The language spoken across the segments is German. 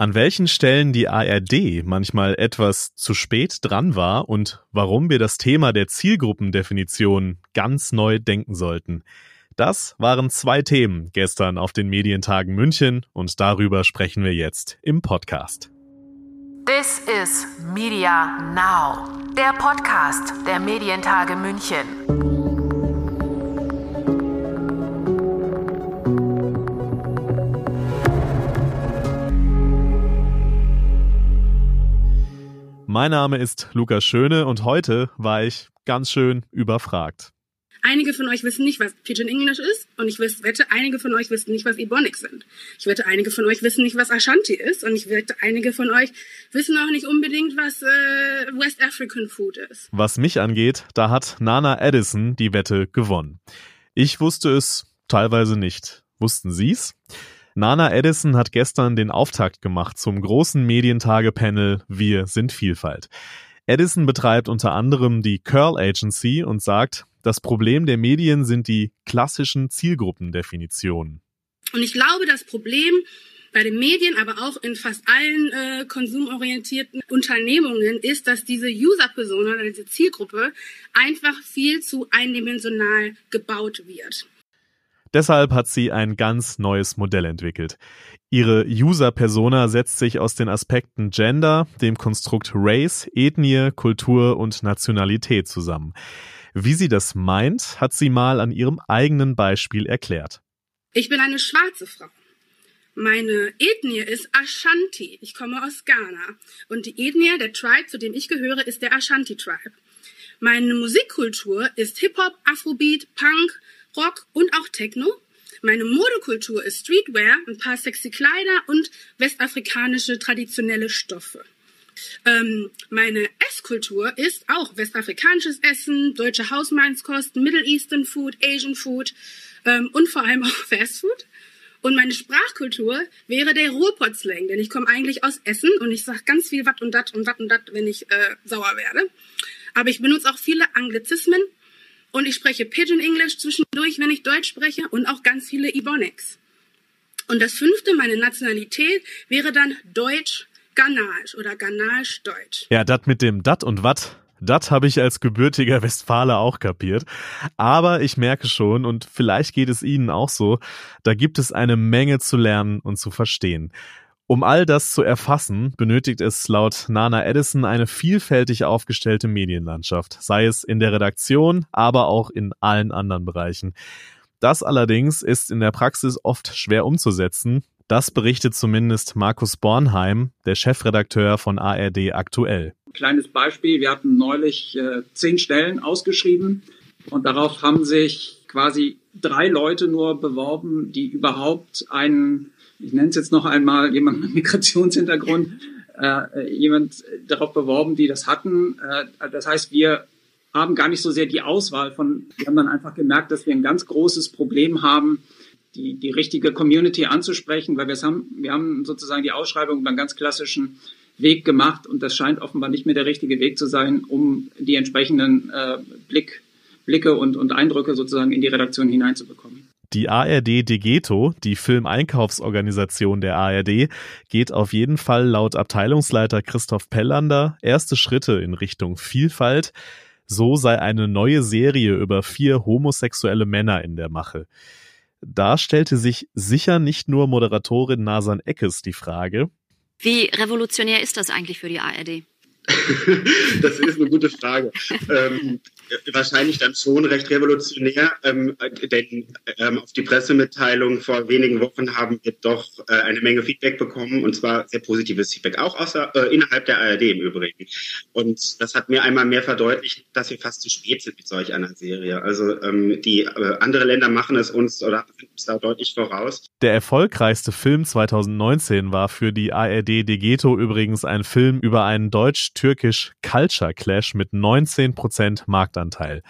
An welchen Stellen die ARD manchmal etwas zu spät dran war und warum wir das Thema der Zielgruppendefinition ganz neu denken sollten. Das waren zwei Themen gestern auf den Medientagen München und darüber sprechen wir jetzt im Podcast. This is Media Now, der Podcast der Medientage München. Mein Name ist Lukas Schöne und heute war ich ganz schön überfragt. Einige von euch wissen nicht, was Pidgin English ist und ich wette, einige von euch wissen nicht, was Ebonics sind. Ich wette, einige von euch wissen nicht, was Ashanti ist und ich wette, einige von euch wissen auch nicht unbedingt, was äh, West African Food ist. Was mich angeht, da hat Nana Edison die Wette gewonnen. Ich wusste es teilweise nicht. Wussten Sie's? Nana Edison hat gestern den Auftakt gemacht zum großen Medientage-Panel Wir sind Vielfalt. Edison betreibt unter anderem die Curl Agency und sagt, das Problem der Medien sind die klassischen Zielgruppendefinitionen. Und ich glaube, das Problem bei den Medien, aber auch in fast allen äh, konsumorientierten Unternehmungen ist, dass diese User-Persona oder diese Zielgruppe einfach viel zu eindimensional gebaut wird. Deshalb hat sie ein ganz neues Modell entwickelt. Ihre User-Persona setzt sich aus den Aspekten Gender, dem Konstrukt Race, Ethnie, Kultur und Nationalität zusammen. Wie sie das meint, hat sie mal an ihrem eigenen Beispiel erklärt. Ich bin eine schwarze Frau. Meine Ethnie ist Ashanti. Ich komme aus Ghana. Und die Ethnie, der Tribe, zu dem ich gehöre, ist der Ashanti Tribe. Meine Musikkultur ist Hip-Hop, Afrobeat, Punk, Rock und auch Techno. Meine Modekultur ist Streetwear, ein paar sexy Kleider und westafrikanische traditionelle Stoffe. Ähm, meine Esskultur ist auch westafrikanisches Essen, deutsche Hausmannskost, Middle Eastern Food, Asian Food ähm, und vor allem auch Fast Food. Und meine Sprachkultur wäre der Ruhrpotslang, denn ich komme eigentlich aus Essen und ich sage ganz viel wat und dat und wat und dat, wenn ich äh, sauer werde. Aber ich benutze auch viele Anglizismen und ich spreche Pidgin English zwischendurch, wenn ich Deutsch spreche und auch ganz viele Ebonics. Und das fünfte, meine Nationalität, wäre dann Deutsch Ghanisch oder Ghanisch Deutsch. Ja, das mit dem Dat und Wat, das habe ich als gebürtiger Westfale auch kapiert. Aber ich merke schon, und vielleicht geht es Ihnen auch so, da gibt es eine Menge zu lernen und zu verstehen. Um all das zu erfassen, benötigt es laut Nana Edison eine vielfältig aufgestellte Medienlandschaft, sei es in der Redaktion, aber auch in allen anderen Bereichen. Das allerdings ist in der Praxis oft schwer umzusetzen. Das berichtet zumindest Markus Bornheim, der Chefredakteur von ARD aktuell. Kleines Beispiel, wir hatten neulich äh, zehn Stellen ausgeschrieben und darauf haben sich quasi drei Leute nur beworben, die überhaupt einen ich nenne es jetzt noch einmal, jemand mit Migrationshintergrund, äh, jemand darauf beworben, die das hatten. Äh, das heißt, wir haben gar nicht so sehr die Auswahl von, wir haben dann einfach gemerkt, dass wir ein ganz großes Problem haben, die, die richtige Community anzusprechen, weil wir es haben, wir haben sozusagen die Ausschreibung einen ganz klassischen Weg gemacht und das scheint offenbar nicht mehr der richtige Weg zu sein, um die entsprechenden äh, Blick, Blicke und, und Eindrücke sozusagen in die Redaktion hineinzubekommen. Die ARD Degeto, die Filmeinkaufsorganisation der ARD, geht auf jeden Fall laut Abteilungsleiter Christoph Pellander erste Schritte in Richtung Vielfalt. So sei eine neue Serie über vier homosexuelle Männer in der Mache. Da stellte sich sicher nicht nur Moderatorin Nasan Eckes die Frage. Wie revolutionär ist das eigentlich für die ARD? das ist eine gute Frage. ähm, wahrscheinlich dann schon recht revolutionär, ähm, denn ähm, auf die Pressemitteilung vor wenigen Wochen haben wir doch äh, eine Menge Feedback bekommen und zwar sehr positives Feedback, auch außer, äh, innerhalb der ARD im Übrigen. Und das hat mir einmal mehr verdeutlicht, dass wir fast zu spät sind mit solch einer Serie. Also ähm, die äh, andere Länder machen es uns oder uns da deutlich voraus. Der erfolgreichste Film 2019 war für die ARD Degeto übrigens ein Film über einen deutsch-türkisch Culture Clash mit 19 Prozent Marktanteil. Marktanteil.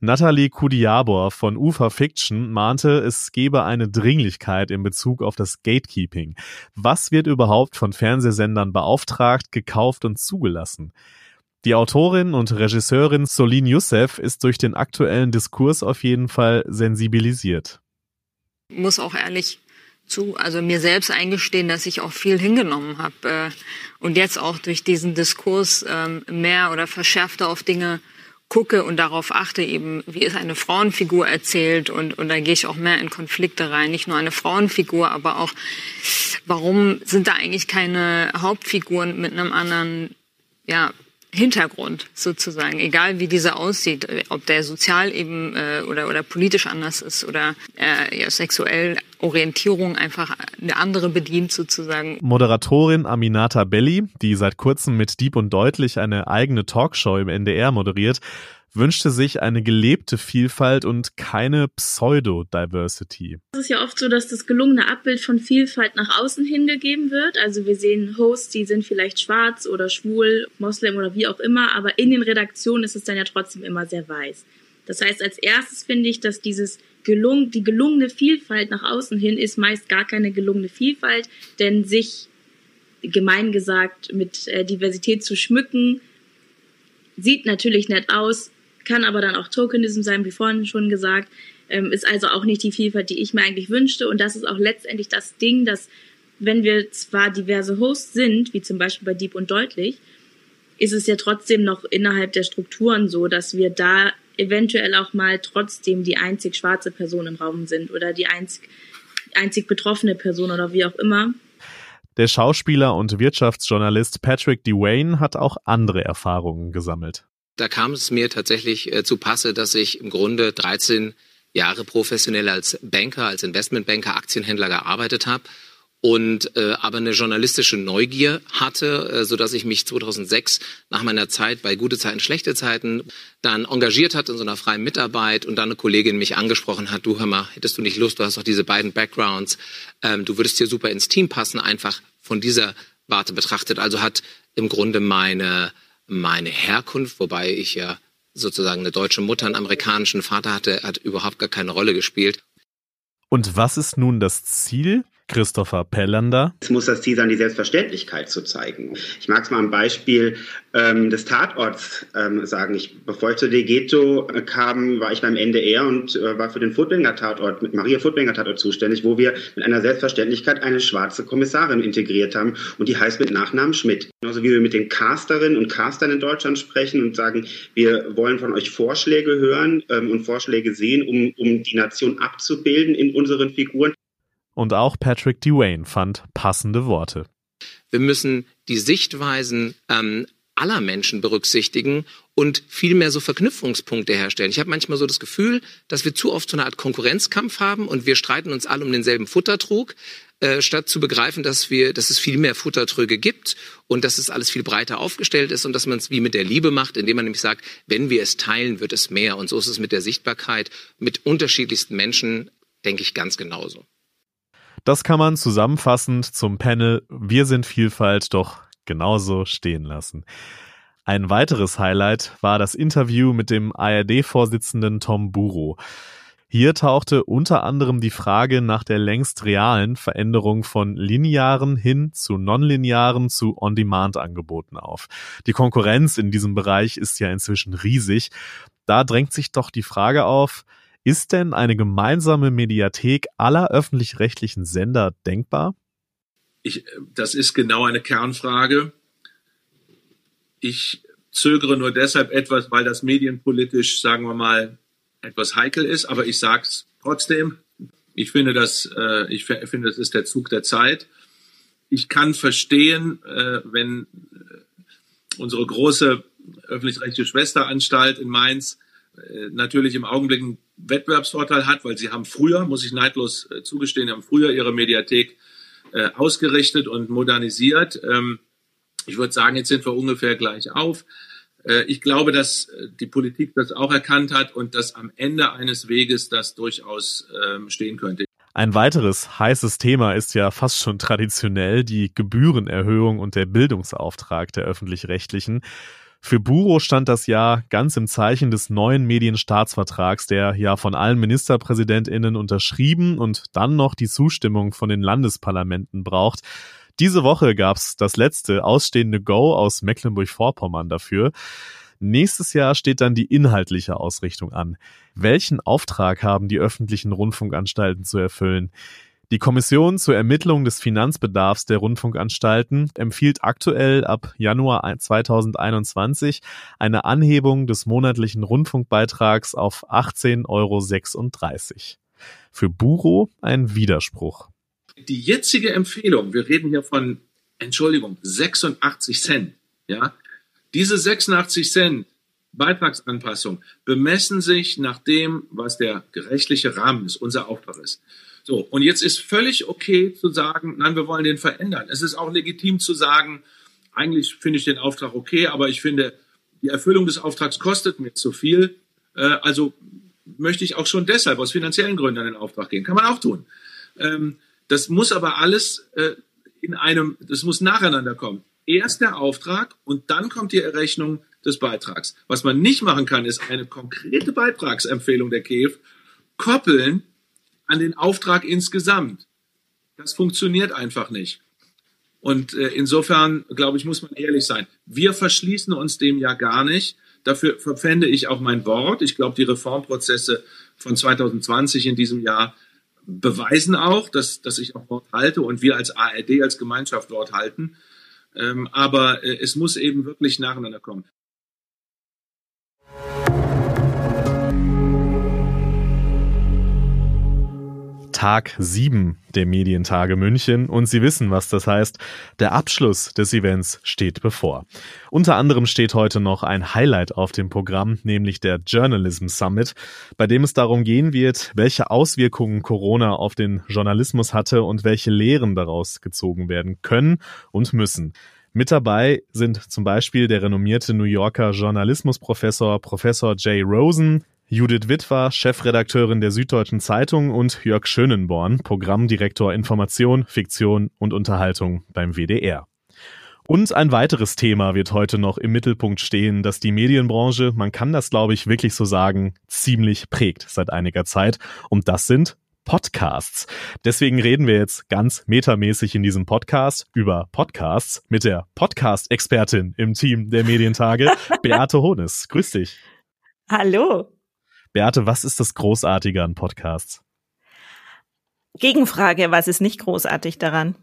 Natalie Kudiabor von Ufa Fiction mahnte, es gebe eine Dringlichkeit in Bezug auf das Gatekeeping. Was wird überhaupt von Fernsehsendern beauftragt, gekauft und zugelassen? Die Autorin und Regisseurin Solin Youssef ist durch den aktuellen Diskurs auf jeden Fall sensibilisiert. Muss auch ehrlich zu, also mir selbst eingestehen, dass ich auch viel hingenommen habe äh, und jetzt auch durch diesen Diskurs ähm, mehr oder verschärfter auf Dinge gucke und darauf achte, eben, wie ist eine Frauenfigur erzählt und, und da gehe ich auch mehr in Konflikte rein. Nicht nur eine Frauenfigur, aber auch, warum sind da eigentlich keine Hauptfiguren mit einem anderen, ja, Hintergrund sozusagen, egal wie dieser aussieht, ob der sozial eben äh, oder oder politisch anders ist oder äh, ja, sexuell Orientierung einfach eine andere bedient sozusagen. Moderatorin Aminata Belli, die seit kurzem mit Dieb und Deutlich eine eigene Talkshow im NDR moderiert, wünschte sich eine gelebte Vielfalt und keine Pseudo-Diversity. Es ist ja oft so, dass das gelungene Abbild von Vielfalt nach außen hingegeben wird. Also wir sehen Hosts, die sind vielleicht schwarz oder schwul, Moslem oder wie auch immer, aber in den Redaktionen ist es dann ja trotzdem immer sehr weiß. Das heißt, als erstes finde ich, dass dieses gelung, die gelungene Vielfalt nach außen hin ist meist gar keine gelungene Vielfalt, denn sich gemein gesagt mit äh, Diversität zu schmücken, sieht natürlich nett aus, kann aber dann auch Tokenism sein, wie vorhin schon gesagt, ähm, ist also auch nicht die Vielfalt, die ich mir eigentlich wünschte. Und das ist auch letztendlich das Ding, dass wenn wir zwar diverse Hosts sind, wie zum Beispiel bei Deep und Deutlich, ist es ja trotzdem noch innerhalb der Strukturen so, dass wir da eventuell auch mal trotzdem die einzig schwarze Person im Raum sind oder die einzig, einzig betroffene Person oder wie auch immer. Der Schauspieler und Wirtschaftsjournalist Patrick Dewayne hat auch andere Erfahrungen gesammelt. Da kam es mir tatsächlich äh, zu Passe, dass ich im Grunde 13 Jahre professionell als Banker, als Investmentbanker, Aktienhändler gearbeitet habe und äh, aber eine journalistische Neugier hatte, äh, so dass ich mich 2006 nach meiner Zeit bei gute Zeiten, schlechte Zeiten dann engagiert hat in so einer freien Mitarbeit und dann eine Kollegin mich angesprochen hat, du hör mal, hättest du nicht Lust, du hast doch diese beiden Backgrounds, ähm, du würdest hier super ins Team passen, einfach von dieser Warte betrachtet. Also hat im Grunde meine meine Herkunft, wobei ich ja sozusagen eine deutsche Mutter, einen amerikanischen Vater hatte, hat überhaupt gar keine Rolle gespielt. Und was ist nun das Ziel Christopher Pellander. Es muss das Ziel sein, die Selbstverständlichkeit zu zeigen. Ich mag es mal am Beispiel ähm, des Tatorts ähm, sagen. Ich, bevor ich zu Degeto äh, kam, war ich beim NDR und äh, war für den Furtwängler Tatort, mit Maria Furtwängler Tatort zuständig, wo wir mit einer Selbstverständlichkeit eine schwarze Kommissarin integriert haben und die heißt mit Nachnamen Schmidt. Genauso wie wir mit den Casterinnen und Castern in Deutschland sprechen und sagen, wir wollen von euch Vorschläge hören ähm, und Vorschläge sehen, um, um die Nation abzubilden in unseren Figuren. Und auch Patrick Dewayne fand passende Worte. Wir müssen die Sichtweisen ähm, aller Menschen berücksichtigen und viel mehr so Verknüpfungspunkte herstellen. Ich habe manchmal so das Gefühl, dass wir zu oft so eine Art Konkurrenzkampf haben und wir streiten uns alle um denselben Futtertrug, äh, statt zu begreifen, dass wir, dass es viel mehr Futtertröge gibt und dass es alles viel breiter aufgestellt ist und dass man es wie mit der Liebe macht, indem man nämlich sagt, wenn wir es teilen, wird es mehr. Und so ist es mit der Sichtbarkeit mit unterschiedlichsten Menschen, denke ich, ganz genauso. Das kann man zusammenfassend zum Panel Wir sind Vielfalt doch genauso stehen lassen. Ein weiteres Highlight war das Interview mit dem ARD-Vorsitzenden Tom Buro. Hier tauchte unter anderem die Frage nach der längst realen Veränderung von linearen hin zu nonlinearen zu On-Demand-Angeboten auf. Die Konkurrenz in diesem Bereich ist ja inzwischen riesig. Da drängt sich doch die Frage auf, ist denn eine gemeinsame Mediathek aller öffentlich-rechtlichen Sender denkbar? Ich, das ist genau eine Kernfrage. Ich zögere nur deshalb etwas, weil das medienpolitisch, sagen wir mal, etwas heikel ist. Aber ich sage es trotzdem. Ich finde, das, äh, ich finde, das ist der Zug der Zeit. Ich kann verstehen, äh, wenn äh, unsere große öffentlich-rechtliche Schwesteranstalt in Mainz äh, natürlich im Augenblick einen Wettbewerbsvorteil hat, weil sie haben früher, muss ich neidlos äh, zugestehen, haben früher ihre Mediathek äh, ausgerichtet und modernisiert. Ähm, ich würde sagen, jetzt sind wir ungefähr gleich auf. Äh, ich glaube, dass äh, die Politik das auch erkannt hat und dass am Ende eines Weges das durchaus ähm, stehen könnte. Ein weiteres heißes Thema ist ja fast schon traditionell die Gebührenerhöhung und der Bildungsauftrag der öffentlich-rechtlichen. Für Buro stand das ja ganz im Zeichen des neuen Medienstaatsvertrags, der ja von allen Ministerpräsidentinnen unterschrieben und dann noch die Zustimmung von den Landesparlamenten braucht. Diese Woche gab's das letzte ausstehende Go aus Mecklenburg-Vorpommern dafür. Nächstes Jahr steht dann die inhaltliche Ausrichtung an. Welchen Auftrag haben die öffentlichen Rundfunkanstalten zu erfüllen? Die Kommission zur Ermittlung des Finanzbedarfs der Rundfunkanstalten empfiehlt aktuell ab Januar 2021 eine Anhebung des monatlichen Rundfunkbeitrags auf 18,36 Euro. Für Buro ein Widerspruch. Die jetzige Empfehlung, wir reden hier von, Entschuldigung, 86 Cent, ja, diese 86 Cent Beitragsanpassung bemessen sich nach dem, was der gerechtliche Rahmen ist, unser Auftrag ist. So, und jetzt ist völlig okay zu sagen, nein, wir wollen den verändern. Es ist auch legitim zu sagen, eigentlich finde ich den Auftrag okay, aber ich finde, die Erfüllung des Auftrags kostet mir zu viel. Äh, also möchte ich auch schon deshalb aus finanziellen Gründen an den Auftrag gehen. Kann man auch tun. Ähm, das muss aber alles äh, in einem, das muss nacheinander kommen. Erst der Auftrag und dann kommt die Errechnung des Beitrags. Was man nicht machen kann, ist eine konkrete Beitragsempfehlung der KEF koppeln an den Auftrag insgesamt. Das funktioniert einfach nicht. Und äh, insofern, glaube ich, muss man ehrlich sein. Wir verschließen uns dem ja gar nicht. Dafür verpfände ich auch mein Wort. Ich glaube, die Reformprozesse von 2020 in diesem Jahr beweisen auch, dass, dass ich auch Wort halte und wir als ARD, als Gemeinschaft Wort halten. Ähm, aber äh, es muss eben wirklich nacheinander kommen. Tag 7 der Medientage München und Sie wissen, was das heißt. Der Abschluss des Events steht bevor. Unter anderem steht heute noch ein Highlight auf dem Programm, nämlich der Journalism Summit, bei dem es darum gehen wird, welche Auswirkungen Corona auf den Journalismus hatte und welche Lehren daraus gezogen werden können und müssen. Mit dabei sind zum Beispiel der renommierte New Yorker Journalismusprofessor Professor Jay Rosen, Judith Witwer, Chefredakteurin der Süddeutschen Zeitung und Jörg Schönenborn, Programmdirektor Information, Fiktion und Unterhaltung beim WDR. Und ein weiteres Thema wird heute noch im Mittelpunkt stehen, das die Medienbranche, man kann das glaube ich wirklich so sagen, ziemlich prägt seit einiger Zeit. Und das sind Podcasts. Deswegen reden wir jetzt ganz metamäßig in diesem Podcast über Podcasts mit der Podcast-Expertin im Team der Medientage, Beate Hones. Grüß dich. Hallo. Beate, was ist das Großartige an Podcasts? Gegenfrage, was ist nicht großartig daran?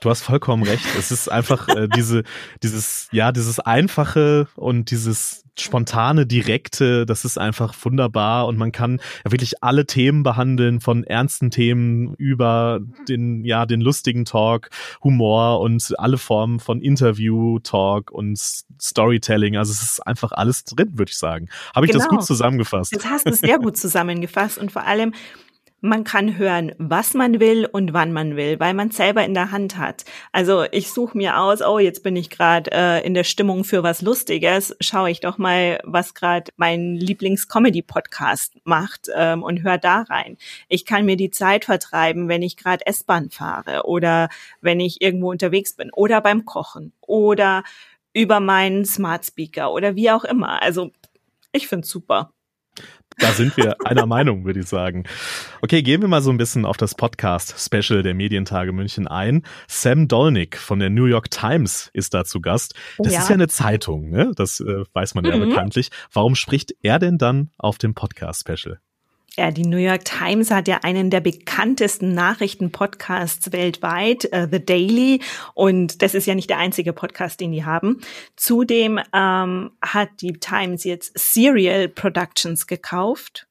Du hast vollkommen recht. Es ist einfach äh, diese, dieses, ja, dieses einfache und dieses spontane, direkte, das ist einfach wunderbar und man kann ja wirklich alle Themen behandeln, von ernsten Themen über den, ja, den lustigen Talk, Humor und alle Formen von Interview, Talk und Storytelling. Also es ist einfach alles drin, würde ich sagen. Habe ich genau. das gut zusammengefasst? Das hast du sehr gut zusammengefasst und vor allem man kann hören, was man will und wann man will, weil man selber in der Hand hat. Also ich suche mir aus, oh, jetzt bin ich gerade äh, in der Stimmung für was Lustiges, schaue ich doch mal, was gerade mein Lieblings-Comedy-Podcast macht ähm, und höre da rein. Ich kann mir die Zeit vertreiben, wenn ich gerade S-Bahn fahre oder wenn ich irgendwo unterwegs bin oder beim Kochen oder über meinen Smart Speaker oder wie auch immer. Also ich find's super. Da sind wir einer Meinung, würde ich sagen. Okay, gehen wir mal so ein bisschen auf das Podcast-Special der Medientage München ein. Sam Dolnick von der New York Times ist da zu Gast. Das ja. ist ja eine Zeitung, ne? Das äh, weiß man ja mhm. bekanntlich. Warum spricht er denn dann auf dem Podcast-Special? Ja, die New York Times hat ja einen der bekanntesten Nachrichtenpodcasts weltweit, uh, The Daily. Und das ist ja nicht der einzige Podcast, den die haben. Zudem ähm, hat die Times jetzt Serial Productions gekauft.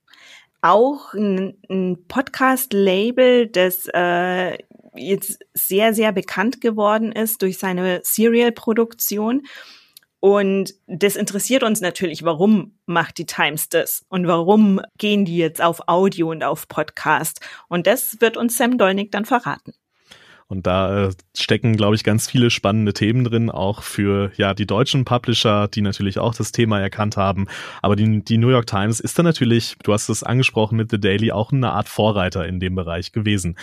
Auch ein, ein Podcast-Label, das äh, jetzt sehr, sehr bekannt geworden ist durch seine Serial-Produktion. Und das interessiert uns natürlich, warum macht die Times das und warum gehen die jetzt auf Audio und auf Podcast. Und das wird uns Sam Dolnick dann verraten. Und da äh, stecken, glaube ich, ganz viele spannende Themen drin, auch für ja die deutschen Publisher, die natürlich auch das Thema erkannt haben. Aber die, die New York Times ist da natürlich, du hast es angesprochen mit The Daily, auch eine Art Vorreiter in dem Bereich gewesen.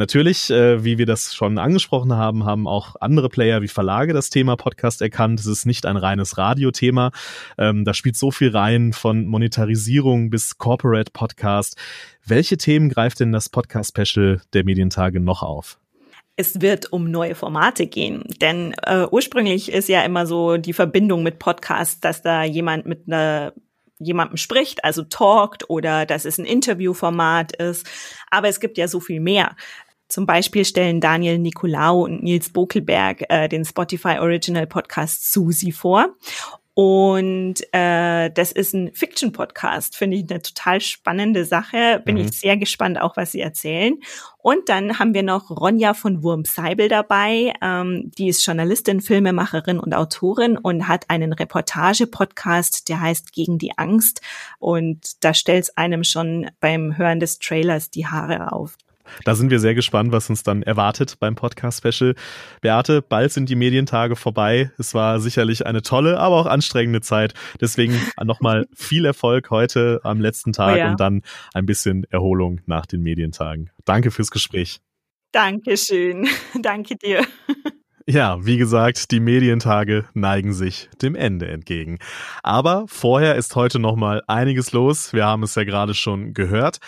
Natürlich, äh, wie wir das schon angesprochen haben, haben auch andere Player wie Verlage das Thema Podcast erkannt. Es ist nicht ein reines Radiothema. Ähm, da spielt so viel rein von Monetarisierung bis Corporate Podcast. Welche Themen greift denn das Podcast-Special der Medientage noch auf? es wird um neue Formate gehen. Denn äh, ursprünglich ist ja immer so die Verbindung mit Podcasts, dass da jemand mit einer jemandem spricht, also talkt oder dass es ein Interviewformat ist. Aber es gibt ja so viel mehr. Zum Beispiel stellen Daniel Nicolaou und Nils Bokelberg äh, den Spotify Original Podcast Susi vor. Und äh, das ist ein Fiction-Podcast, finde ich eine total spannende Sache. Bin mhm. ich sehr gespannt, auch was sie erzählen. Und dann haben wir noch Ronja von Wurm-Seibel dabei. Ähm, die ist Journalistin, Filmemacherin und Autorin und hat einen Reportage-Podcast, der heißt Gegen die Angst. Und da stellt es einem schon beim Hören des Trailers die Haare auf. Da sind wir sehr gespannt, was uns dann erwartet beim Podcast-Special. Beate, bald sind die Medientage vorbei. Es war sicherlich eine tolle, aber auch anstrengende Zeit. Deswegen nochmal viel Erfolg heute am letzten Tag oh ja. und dann ein bisschen Erholung nach den Medientagen. Danke fürs Gespräch. Dankeschön. Danke dir. Ja, wie gesagt, die Medientage neigen sich dem Ende entgegen. Aber vorher ist heute noch mal einiges los. Wir haben es ja gerade schon gehört.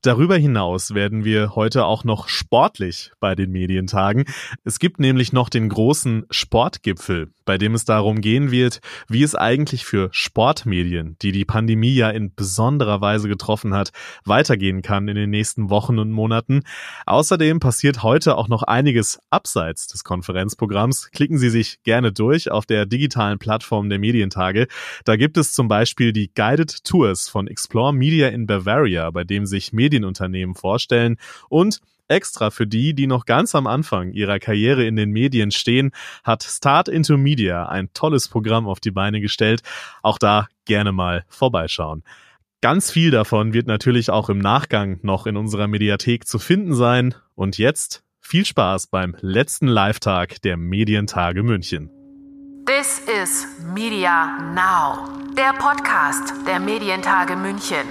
Darüber hinaus werden wir heute auch noch sportlich bei den Medientagen. Es gibt nämlich noch den großen Sportgipfel, bei dem es darum gehen wird, wie es eigentlich für Sportmedien, die die Pandemie ja in besonderer Weise getroffen hat, weitergehen kann in den nächsten Wochen und Monaten. Außerdem passiert heute auch noch einiges abseits des Konferenzprogramms. Klicken Sie sich gerne durch auf der digitalen Plattform der Medientage. Da gibt es zum Beispiel die Guided Tours von Explore Media in Bavaria, bei dem sich Medien Medienunternehmen vorstellen und Extra für die, die noch ganz am Anfang ihrer Karriere in den Medien stehen, hat Start into Media ein tolles Programm auf die Beine gestellt. Auch da gerne mal vorbeischauen. Ganz viel davon wird natürlich auch im Nachgang noch in unserer Mediathek zu finden sein. Und jetzt viel Spaß beim letzten Live-Tag der Medientage München. This is Media Now, der Podcast der Medientage München.